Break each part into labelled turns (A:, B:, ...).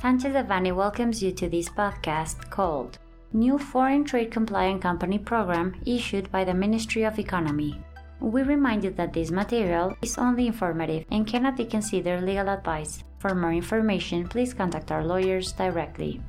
A: Sanchez Devanny welcomes you to this podcast called New Foreign Trade Compliant Company Program issued by the Ministry of Economy. We remind you that this material is only informative and cannot be considered legal advice. For more information, please contact our lawyers directly.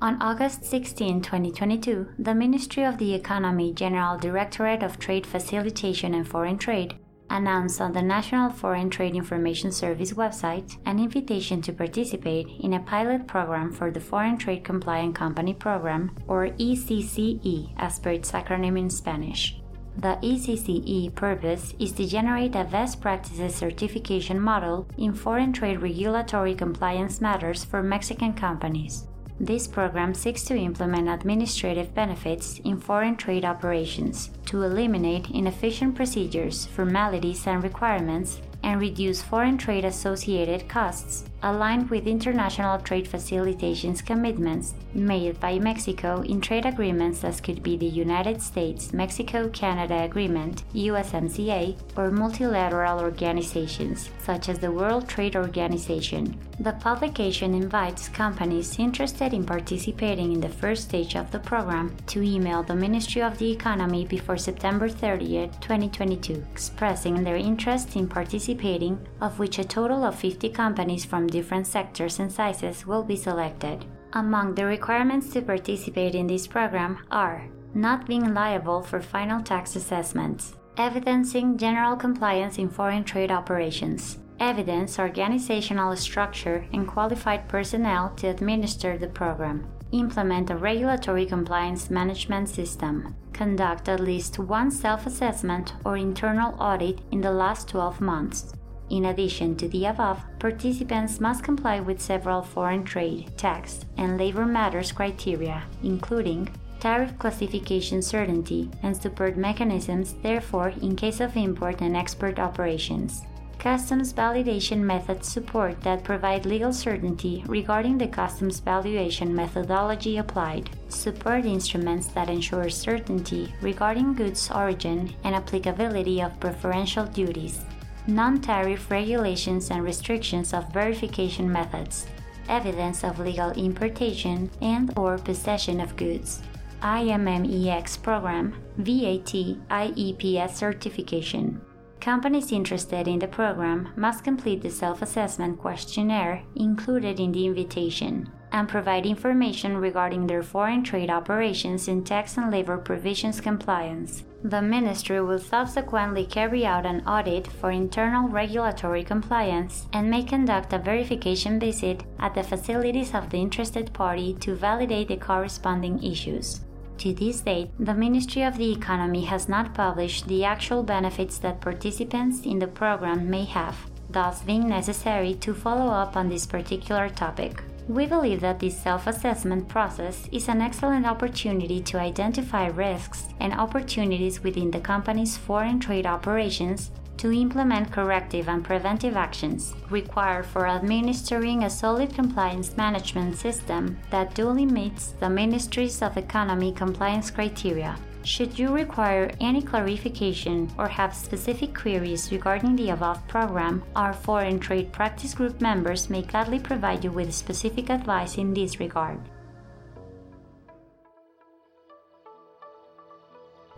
A: On August 16, 2022, the Ministry of the Economy General Directorate of Trade Facilitation and Foreign Trade announced on the National Foreign Trade Information Service website an invitation to participate in a pilot program for the Foreign Trade Compliant Company Program, or ECCE as per its acronym in Spanish. The ECCE purpose is to generate a best practices certification model in foreign trade regulatory compliance matters for Mexican companies. This program seeks to implement administrative benefits in foreign trade operations to eliminate inefficient procedures, formalities, and requirements and reduce foreign trade associated costs aligned with international trade facilitation's commitments made by Mexico in trade agreements as could be the United States Mexico Canada Agreement, USMCA, or multilateral organizations such as the World Trade Organization. The publication invites companies interested in participating in the first stage of the program to email the Ministry of the Economy before September 30, 2022, expressing their interest in participating, of which a total of 50 companies from different sectors and sizes will be selected. Among the requirements to participate in this program are not being liable for final tax assessments, evidencing general compliance in foreign trade operations, evidence organizational structure and qualified personnel to administer the program, implement a regulatory compliance management system, conduct at least one self assessment or internal audit in the last 12 months, in addition to the above, participants must comply with several foreign trade, tax, and labor matters criteria, including tariff classification certainty and support mechanisms, therefore, in case of import and export operations. Customs validation methods support that provide legal certainty regarding the customs valuation methodology applied. Support instruments that ensure certainty regarding goods origin and applicability of preferential duties non-tariff regulations and restrictions of verification methods, evidence of legal importation and or possession of goods, IMMEX program, VAT IEPS certification. Companies interested in the program must complete the self-assessment questionnaire included in the invitation and provide information regarding their foreign trade operations in tax and labor provisions compliance. The Ministry will subsequently carry out an audit for internal regulatory compliance and may conduct a verification visit at the facilities of the interested party to validate the corresponding issues. To this date, the Ministry of the Economy has not published the actual benefits that participants in the program may have, thus being necessary to follow up on this particular topic. We believe that this self assessment process is an excellent opportunity to identify risks and opportunities within the company's foreign trade operations to implement corrective and preventive actions required for administering a solid compliance management system that duly meets the Ministries of Economy compliance criteria. Should you require any clarification or have specific queries regarding the above program, our Foreign Trade Practice Group members may gladly provide you with specific advice in this regard.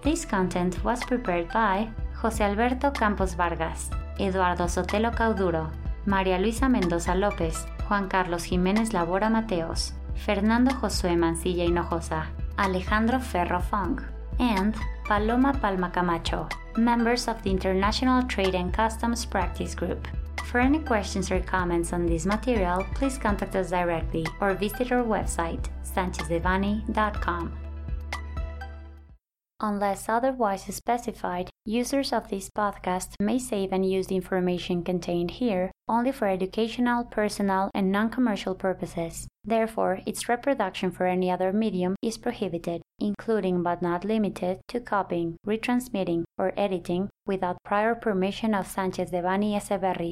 A: This content was prepared by José Alberto Campos Vargas, Eduardo Sotelo Cauduro, María Luisa Mendoza López, Juan Carlos Jiménez Labora Mateos, Fernando Josué Mancilla Hinojosa, Alejandro Ferro Fong, and Paloma Palma Camacho, members of the International Trade and Customs Practice Group. For any questions or comments on this material, please contact us directly or visit our website, sanchezdevanny.com. Unless otherwise specified, users of this podcast may save and use the information contained here only for educational, personal, and non commercial purposes. Therefore, its reproduction for any other medium is prohibited, including but not limited to copying, retransmitting, or editing without prior permission of Sanchez Devanny Eseverri,